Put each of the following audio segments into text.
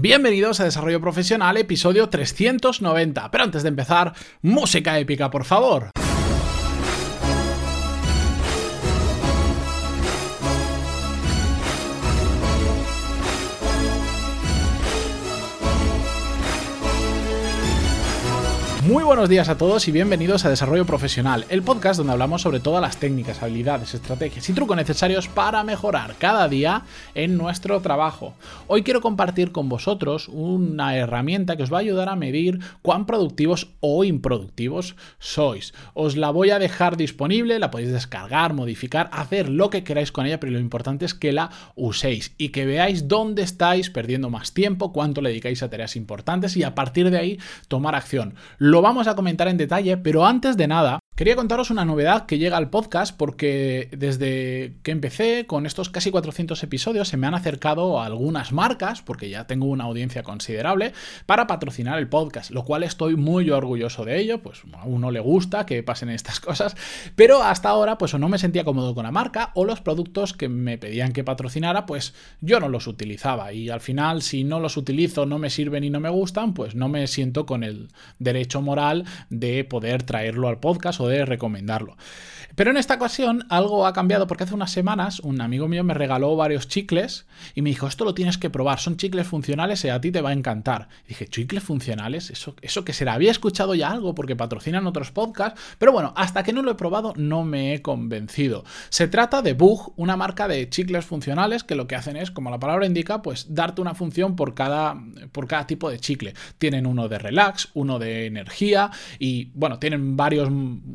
Bienvenidos a Desarrollo Profesional, episodio 390. Pero antes de empezar, música épica, por favor. Muy buenos días a todos y bienvenidos a Desarrollo Profesional, el podcast donde hablamos sobre todas las técnicas, habilidades, estrategias y trucos necesarios para mejorar cada día en nuestro trabajo. Hoy quiero compartir con vosotros una herramienta que os va a ayudar a medir cuán productivos o improductivos sois. Os la voy a dejar disponible, la podéis descargar, modificar, hacer lo que queráis con ella, pero lo importante es que la uséis y que veáis dónde estáis perdiendo más tiempo, cuánto le dedicáis a tareas importantes y a partir de ahí tomar acción. Vamos a comentar en detalle, pero antes de nada, Quería contaros una novedad que llega al podcast porque desde que empecé con estos casi 400 episodios se me han acercado algunas marcas, porque ya tengo una audiencia considerable, para patrocinar el podcast, lo cual estoy muy orgulloso de ello, pues a uno le gusta que pasen estas cosas, pero hasta ahora pues o no me sentía cómodo con la marca o los productos que me pedían que patrocinara pues yo no los utilizaba. Y al final si no los utilizo, no me sirven y no me gustan, pues no me siento con el derecho moral de poder traerlo al podcast o recomendarlo. Pero en esta ocasión algo ha cambiado porque hace unas semanas un amigo mío me regaló varios chicles y me dijo, esto lo tienes que probar, son chicles funcionales y a ti te va a encantar. dije, ¿chicles funcionales? ¿Eso, ¿Eso que será? Había escuchado ya algo porque patrocinan otros podcasts, pero bueno, hasta que no lo he probado no me he convencido. Se trata de Bug, una marca de chicles funcionales que lo que hacen es, como la palabra indica, pues darte una función por cada, por cada tipo de chicle. Tienen uno de relax, uno de energía y bueno, tienen varios,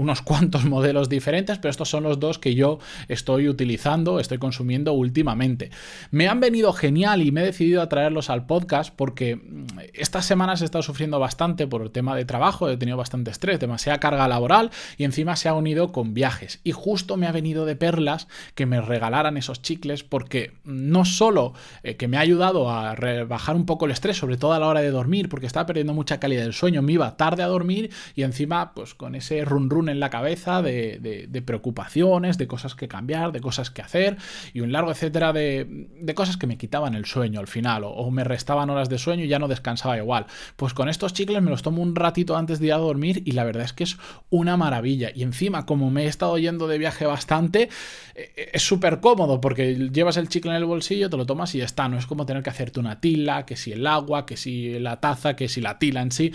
unos cuantos modelos diferentes, pero estos son los dos que yo estoy utilizando, estoy consumiendo últimamente. Me han venido genial y me he decidido a traerlos al podcast porque mm, estas semanas he estado sufriendo bastante por el tema de trabajo, he tenido bastante estrés, demasiada carga laboral y encima se ha unido con viajes. Y justo me ha venido de perlas que me regalaran esos chicles porque no solo eh, que me ha ayudado a rebajar un poco el estrés, sobre todo a la hora de dormir, porque estaba perdiendo mucha calidad del sueño, me iba tarde a dormir y encima pues con ese run run en la cabeza de, preocupaciones, de cosas que cambiar, de cosas que hacer y un largo etcétera de, cosas que me quitaban el sueño al final o, me restaban horas de sueño y ya no descansaba igual. Pues con estos chicles me los tomo un ratito antes de ir a dormir y la verdad es que es una maravilla. Y encima, como me he estado yendo de viaje bastante, eh, es súper cómodo porque llevas el chicle en el bolsillo, te lo tomas y ya está. No es como tener que hacerte una tila, que si el agua, que si la taza, que si la tila en sí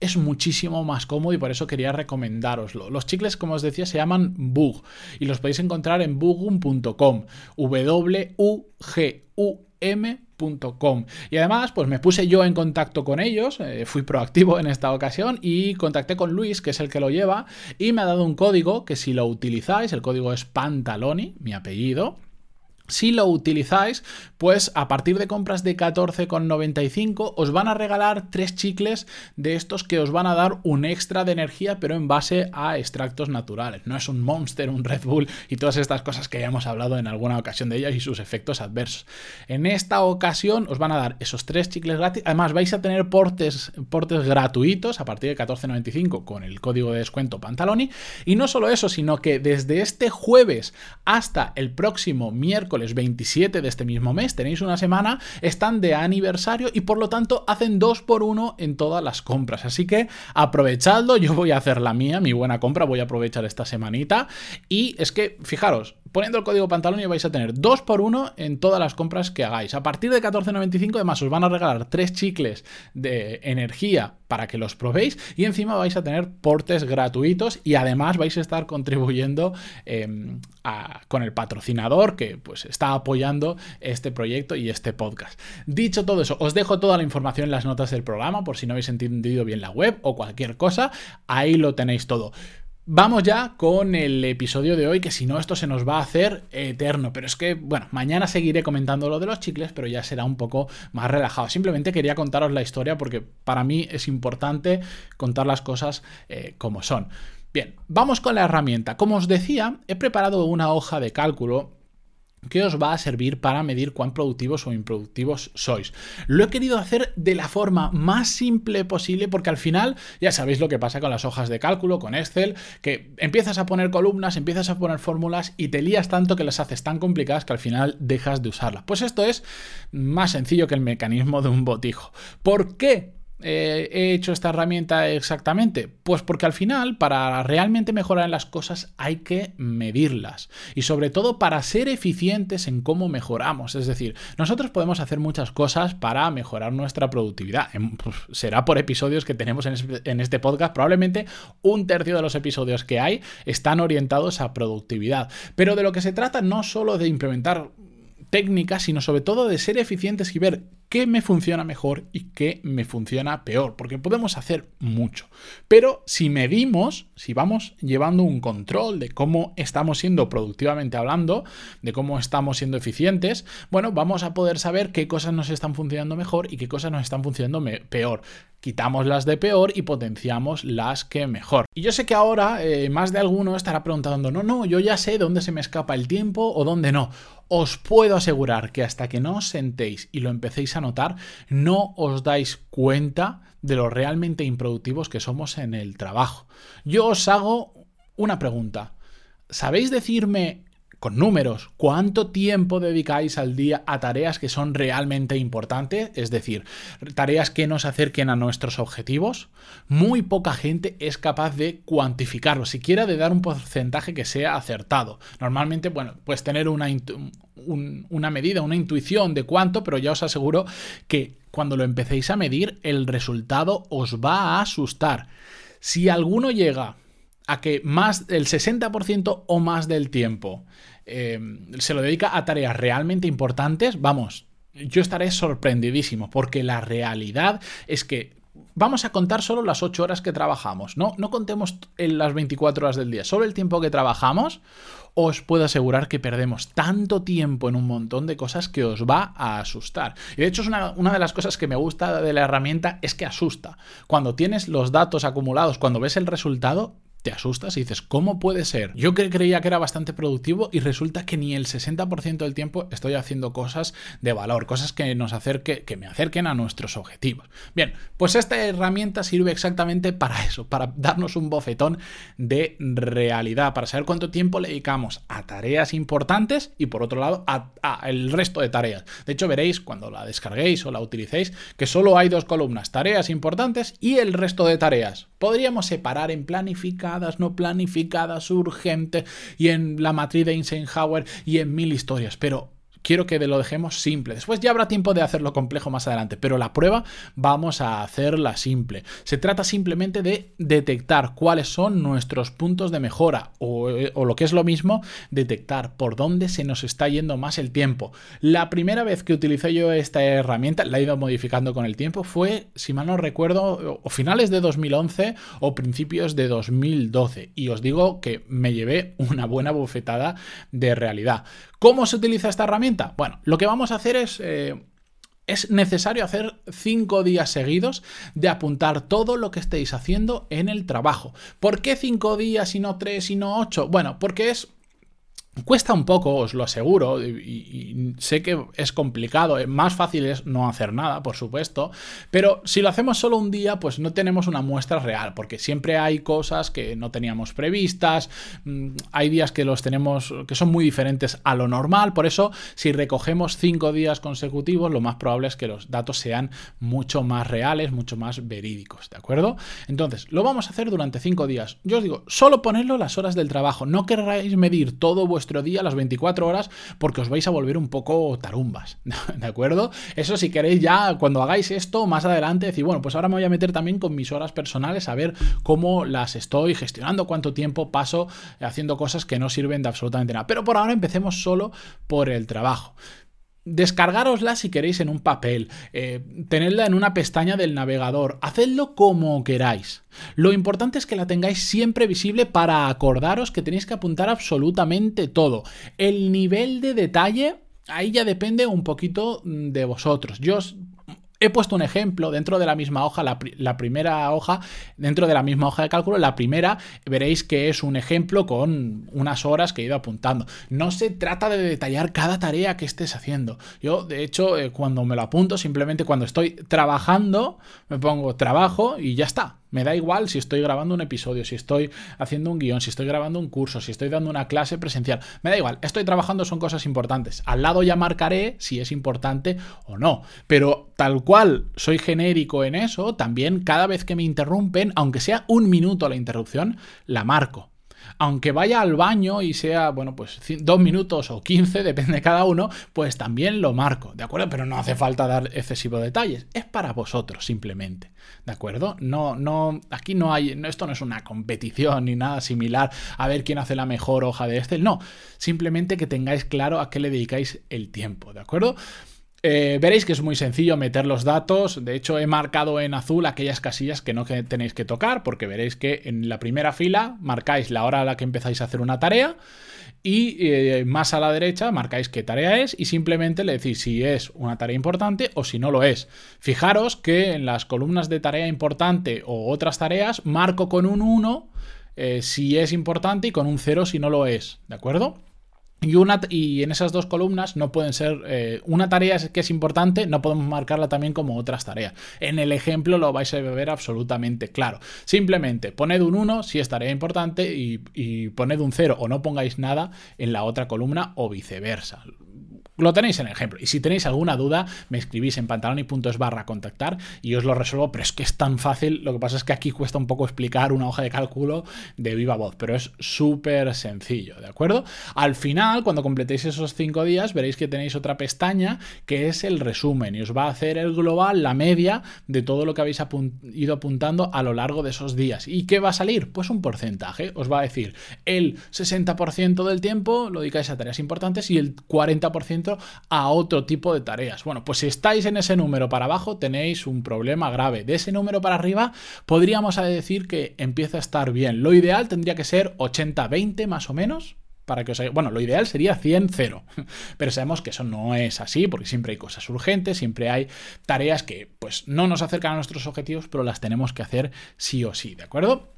es muchísimo más cómodo y por eso quería recomendároslo. Los chicles, como os decía, se llaman Bug y los podéis encontrar en bugum.com. W-U-G-U-M.com. Y además, pues me puse yo en contacto con ellos, eh, fui proactivo en esta ocasión y contacté con Luis, que es el que lo lleva, y me ha dado un código que si lo utilizáis, el código es Pantaloni, mi apellido, si lo utilizáis, pues a partir de compras de 14,95 os van a regalar tres chicles de estos que os van a dar un extra de energía, pero en base a extractos naturales. No es un Monster, un Red Bull y todas estas cosas que ya hemos hablado en alguna ocasión de ellas y sus efectos adversos. En esta ocasión os van a dar esos tres chicles gratis. Además, vais a tener portes, portes gratuitos a partir de 14,95 con el código de descuento Pantaloni. Y no solo eso, sino que desde este jueves hasta el próximo miércoles 27 de este mismo mes, tenéis una semana, están de aniversario y por lo tanto hacen dos por uno en todas las compras. Así que aprovechadlo, yo voy a hacer la mía, mi buena compra, voy a aprovechar esta semanita. Y es que, fijaros, poniendo el código pantalón y vais a tener dos por uno en todas las compras que hagáis. A partir de 14.95 además os van a regalar tres chicles de energía para que los probéis y encima vais a tener portes gratuitos y además vais a estar contribuyendo em, con el patrocinador que pues está apoyando este proyecto y este podcast. Dicho todo eso, os dejo toda la información en las notas del programa por si no habéis entendido bien la web o cualquier cosa, ahí lo tenéis todo. Vamos ya con el episodio de hoy, que si no esto se nos va a hacer eterno, pero es que, bueno, mañana seguiré comentando lo de los chicles, pero ya será un poco más relajado. Simplemente quería contaros la historia porque para mí es importante contar las cosas eh, como son. Bien, vamos con la herramienta. Como os decía, he preparado una hoja de cálculo que os va a servir para medir cuán productivos o improductivos sois. Lo he querido hacer de la forma más simple posible porque al final ya sabéis lo que pasa con las hojas de cálculo, con Excel, que empiezas a poner columnas, empiezas a poner fórmulas y te lías tanto que las haces tan complicadas que al final dejas de usarlas. Pues esto es más sencillo que el mecanismo de un botijo. ¿Por qué? Eh, he hecho esta herramienta exactamente? Pues porque al final, para realmente mejorar en las cosas, hay que medirlas. Y sobre todo para ser eficientes en cómo mejoramos. Es decir, nosotros podemos hacer muchas cosas para mejorar nuestra productividad. Pues, será por episodios que tenemos en este podcast. Probablemente un tercio de los episodios que hay están orientados a productividad. Pero de lo que se trata no solo de implementar técnicas, sino sobre todo de ser eficientes y ver qué me funciona mejor y qué me funciona peor, porque podemos hacer mucho. Pero si medimos, si vamos llevando un control de cómo estamos siendo productivamente hablando, de cómo estamos siendo eficientes, bueno, vamos a poder saber qué cosas nos están funcionando mejor y qué cosas nos están funcionando peor. Quitamos las de peor y potenciamos las que mejor. Y yo sé que ahora eh, más de alguno estará preguntando, no, no, yo ya sé dónde se me escapa el tiempo o dónde no. Os puedo asegurar que hasta que no os sentéis y lo empecéis a notar, no os dais cuenta de lo realmente improductivos que somos en el trabajo. Yo os hago una pregunta. ¿Sabéis decirme con números, ¿cuánto tiempo dedicáis al día a tareas que son realmente importantes? Es decir, tareas que nos acerquen a nuestros objetivos. Muy poca gente es capaz de cuantificarlo, siquiera de dar un porcentaje que sea acertado. Normalmente, bueno, pues tener una, una medida, una intuición de cuánto, pero ya os aseguro que cuando lo empecéis a medir, el resultado os va a asustar. Si alguno llega a que más del 60% o más del tiempo eh, se lo dedica a tareas realmente importantes, vamos, yo estaré sorprendidísimo, porque la realidad es que vamos a contar solo las 8 horas que trabajamos, no, no contemos en las 24 horas del día, solo el tiempo que trabajamos, os puedo asegurar que perdemos tanto tiempo en un montón de cosas que os va a asustar. Y de hecho es una, una de las cosas que me gusta de la herramienta es que asusta. Cuando tienes los datos acumulados, cuando ves el resultado, te asustas y dices, ¿cómo puede ser? Yo creía que era bastante productivo y resulta que ni el 60% del tiempo estoy haciendo cosas de valor, cosas que nos acerque, que me acerquen a nuestros objetivos. Bien, pues esta herramienta sirve exactamente para eso, para darnos un bofetón de realidad, para saber cuánto tiempo le dedicamos a tareas importantes y por otro lado a, el resto de tareas. De hecho, veréis cuando la descarguéis o la utilicéis que solo hay dos columnas, tareas importantes y el resto de tareas. Podríamos separar en no planificadas, urgentes, y en la matriz de Eisenhower y en mil historias. Pero quiero que lo dejemos simple. Después ya habrá tiempo de hacerlo complejo más adelante, pero la prueba vamos a hacerla simple. Se trata simplemente de detectar cuáles son nuestros puntos de mejora o, lo que es lo mismo, detectar por dónde se nos está yendo más el tiempo. La primera vez que utilicé yo esta herramienta, la he ido modificando con el tiempo, fue, si mal no recuerdo, o finales de 2011 o principios de 2012. Y os digo que me llevé una buena bufetada de realidad. ¿Cómo se utiliza esta Bueno, lo que vamos a hacer es... Eh, es necesario hacer cinco días seguidos de apuntar todo lo que estéis haciendo en el trabajo. ¿Por qué cinco días y no tres y no ocho? Bueno, porque es Cuesta un poco, os lo aseguro, y, sé que es complicado, eh, más fácil es no hacer nada, por supuesto, pero si lo hacemos solo un día, pues no tenemos una muestra real, porque siempre hay cosas que no teníamos previstas, mm, hay días que los tenemos, que son muy diferentes a lo normal, por eso si recogemos cinco días consecutivos, lo más probable es que los datos sean mucho más reales, mucho más verídicos, ¿de acuerdo? Entonces, lo vamos a hacer durante cinco días. Yo os digo, solo ponerlo las horas del trabajo, no querráis medir todo vuestro día, las 24 horas, porque os vais a volver un poco tarumbas, ¿de acuerdo? Eso si queréis ya, cuando hagáis esto, más adelante, decir, bueno, pues ahora me voy a meter también con mis horas personales a ver cómo las estoy gestionando, cuánto tiempo paso haciendo cosas que no sirven de absolutamente nada. Pero por ahora empecemos solo por el trabajo. Descargarosla si queréis en un papel, eh, tenedla en una pestaña del navegador, hacedlo como queráis. Lo importante es que la tengáis siempre visible para acordaros que tenéis que apuntar absolutamente todo. El nivel de detalle, ahí ya depende un poquito de vosotros. Yo He puesto un ejemplo dentro de la misma hoja, la, primera hoja, dentro de la misma hoja de cálculo, la primera veréis que es un ejemplo con unas horas que he ido apuntando. No se trata de detallar cada tarea que estés haciendo. Yo, de hecho, eh, cuando me lo apunto, simplemente cuando estoy trabajando, me pongo trabajo y ya está. Me da igual si estoy grabando un episodio, si estoy haciendo un guion, si estoy grabando un curso, si estoy dando una clase presencial. Me da igual, estoy trabajando, son cosas importantes. Al lado ya marcaré si es importante o no. Pero tal cual soy genérico en eso, también cada vez que me interrumpen, aunque sea un minuto la interrupción, la marco aunque vaya al baño y sea, bueno, pues dos minutos o quince, depende de cada uno, pues también lo marco, ¿de acuerdo? Pero no hace falta dar excesivos detalles, es para vosotros simplemente, ¿de acuerdo? No, no, aquí no hay, esto no es una competición ni nada similar a ver quién hace la mejor hoja de Excel, no, simplemente que tengáis claro a qué le dedicáis el tiempo, ¿de acuerdo? Eh, veréis que es muy sencillo meter los datos. De hecho, he marcado en azul aquellas casillas que no tenéis que tocar, porque veréis que en la primera fila marcáis la hora a la que empezáis a hacer una tarea y eh, más a la derecha marcáis qué tarea es y simplemente le decís si es una tarea importante o si no lo es. Fijaros que en las columnas de tarea importante o otras tareas marco con un 1 eh, si es importante y con un 0 si no lo es. ¿De acuerdo? Y, una, y en esas dos columnas no pueden ser, eh, una tarea que es importante, no podemos marcarla también como otras tareas. En el ejemplo lo vais a ver absolutamente claro. Simplemente poned un 1 si es tarea importante y, y poned un 0 o no pongáis nada en la otra columna o viceversa. Lo tenéis en el ejemplo. Y si tenéis alguna duda, me escribís en pantaloni.es barra contactar y os lo resuelvo, pero es que es tan fácil. Lo que pasa es que aquí cuesta un poco explicar una hoja de cálculo de viva voz, pero es súper sencillo, ¿de acuerdo? Al final, cuando completéis esos cinco días, veréis que tenéis otra pestaña que es el resumen y os va a hacer el global, la media de todo lo que habéis ido apuntando a lo largo de esos días. ¿Y qué va a salir? Pues un porcentaje. Os va a decir el 60% del tiempo lo dedicáis a tareas importantes y el 40% a otro tipo de tareas. Bueno, pues si estáis en ese número para abajo tenéis un problema grave. De ese número para arriba podríamos decir que empieza a estar bien. Lo ideal tendría que ser 80-20 más o menos. Para que os Bueno, lo ideal sería 100-0, pero sabemos que eso no es así, porque siempre hay cosas urgentes, siempre hay tareas que pues no nos acercan a nuestros objetivos, pero las tenemos que hacer sí o sí, ¿de acuerdo?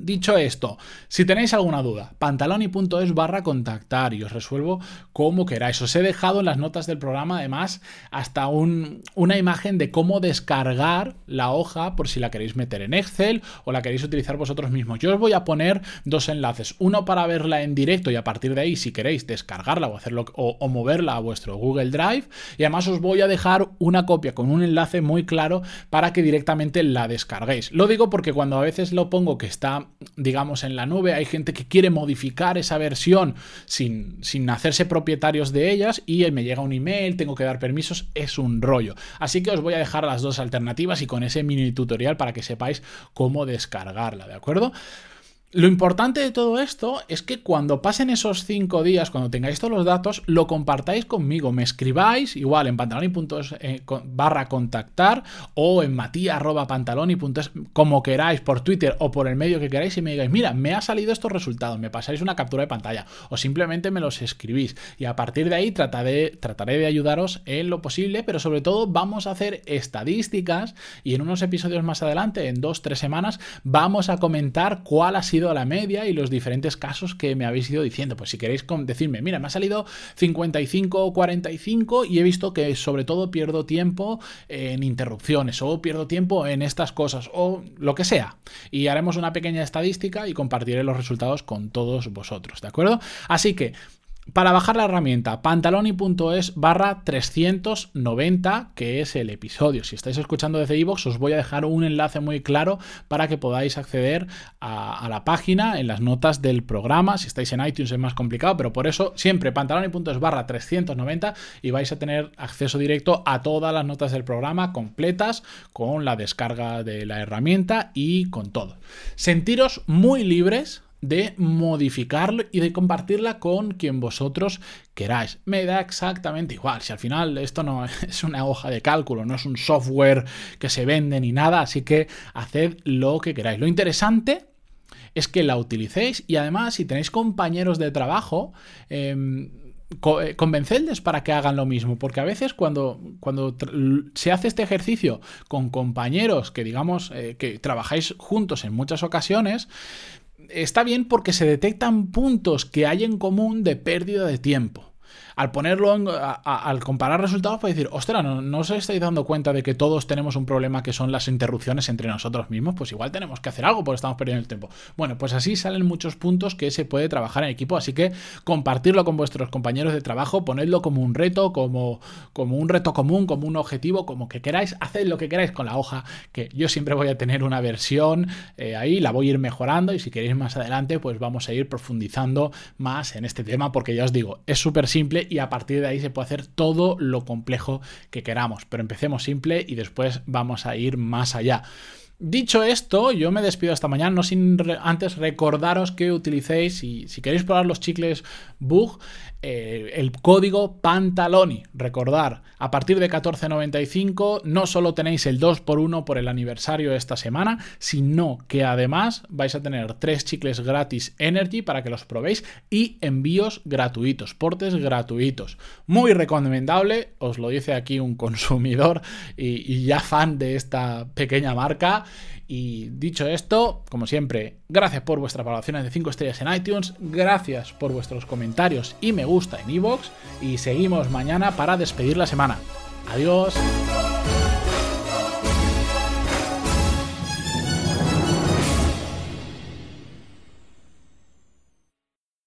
Dicho esto, si tenéis alguna duda, pantaloni.es barra contactar y os resuelvo como queráis. Os he dejado en las notas del programa además hasta una imagen de cómo descargar la hoja por si la queréis meter en Excel o la queréis utilizar vosotros mismos. Yo os voy a poner dos enlaces, uno para verla en directo y a partir de ahí si queréis descargarla o hacerlo o moverla a vuestro Google Drive y además os voy a dejar una copia con un enlace muy claro para que directamente la descarguéis. Lo digo porque cuando a veces lo pongo que está digamos, en la nube. Hay gente que quiere modificar esa versión sin, sin hacerse propietarios de ellas y me llega un email, tengo que dar permisos, es un rollo. Así que os voy a dejar las dos alternativas y con ese mini tutorial para que sepáis cómo descargarla, ¿de acuerdo? Lo importante de todo esto es que cuando pasen esos cinco días, cuando tengáis todos los datos, lo compartáis conmigo, me escribáis igual en pantaloni.es eh, barra contactar o en matia.pantaloni.es, como queráis, por Twitter o por el medio que queráis y me digáis, mira, me ha salido estos resultados, me pasáis una captura de pantalla o simplemente me los escribís. Y a partir de ahí trataré, trataré de ayudaros en lo posible, pero sobre todo vamos a hacer estadísticas y en unos episodios más adelante, en dos, tres semanas, vamos a comentar cuál ha sido a la media y los diferentes casos que me habéis ido diciendo. Pues si queréis decirme, mira, me ha salido 55 o 45 y he visto que sobre todo pierdo tiempo en interrupciones o pierdo tiempo en estas cosas o lo que sea. Y haremos una pequeña estadística y compartiré los resultados con todos vosotros, ¿de acuerdo? Así que para bajar la herramienta, pantaloni.es barra 390, que es el episodio. Si estáis escuchando desde iVoox, os voy a dejar un enlace muy claro para que podáis acceder a, la página en las notas del programa. Si estáis en iTunes es más complicado, pero por eso siempre pantaloni.es barra 390 y vais a tener acceso directo a todas las notas del programa completas con la descarga de la herramienta y con todo. Sentiros muy libres de modificarlo y de compartirla con quien vosotros queráis. Me da exactamente igual. Si al final esto no es una hoja de cálculo, no es un software que se vende ni nada, así que haced lo que queráis. Lo interesante es que la utilicéis y además si tenéis compañeros de trabajo, em, eh, para que hagan lo mismo, porque a veces cuando, cuando se hace este ejercicio con compañeros que digamos eh, que trabajáis juntos en muchas ocasiones, está bien porque se detectan puntos que hay en común de pérdida de tiempo al ponerlo, al comparar resultados, puede decir, ostras, ¿no, ¿no os estáis dando cuenta de que todos tenemos un problema que son las interrupciones entre nosotros mismos? Pues igual tenemos que hacer algo porque estamos perdiendo el tiempo. Bueno, pues así salen muchos puntos que se puede trabajar en equipo, así que compartirlo con vuestros compañeros de trabajo, ponedlo como un reto, como, como un reto común, como un objetivo, como que queráis, haced lo que queráis con la hoja, que yo siempre voy a tener una versión eh, ahí, la voy a ir mejorando y si queréis más adelante, pues vamos a ir profundizando más en este tema, porque ya os digo, es súper simple y a partir de ahí se puede hacer todo lo complejo que queramos. Pero empecemos simple y después vamos a ir más allá. Dicho esto, yo me despido esta mañana, no sin antes recordaros que utilicéis, y si queréis probar los chicles Bug, eh, el código Pantaloni. Recordar, a partir de 14.95 no solo tenéis el 2x1 por el aniversario de esta semana, sino que además vais a tener tres chicles gratis Energy para que los probéis y envíos gratuitos, portes gratuitos. Muy recomendable, os lo dice aquí un consumidor y ya fan de esta pequeña marca. Y dicho esto, como siempre, gracias por vuestras valoraciones de 5 estrellas en iTunes, gracias por vuestros comentarios y me gusta en iVoox y seguimos mañana para despedir la semana. Adiós.